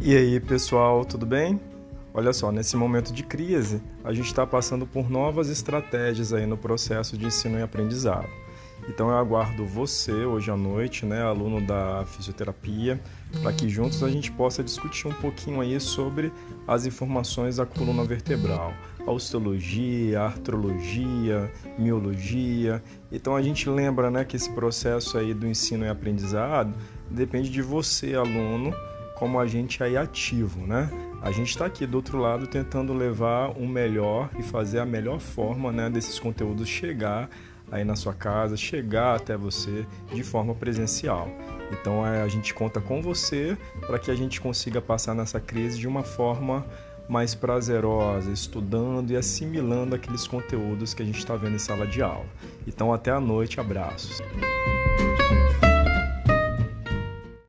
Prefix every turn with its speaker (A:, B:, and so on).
A: E aí, pessoal, tudo bem? Olha só, nesse momento de crise, a gente está passando por novas estratégias aí no processo de ensino e aprendizado. Então eu aguardo você hoje à noite, né, aluno da fisioterapia, para que juntos a gente possa discutir um pouquinho aí sobre as informações da coluna vertebral, osteologia, artrologia, miologia. Então a gente lembra, né, que esse processo aí do ensino e aprendizado depende de você, aluno, como agente aí ativo, né? A gente está aqui do outro lado tentando levar o melhor e fazer a melhor forma, né, desses conteúdos chegar aí na sua casa, chegar até você de forma presencial. Então é, a gente conta com você para que a gente consiga passar nessa crise de uma forma mais prazerosa, estudando e assimilando aqueles conteúdos que a gente está vendo em sala de aula. Então até a noite, abraços.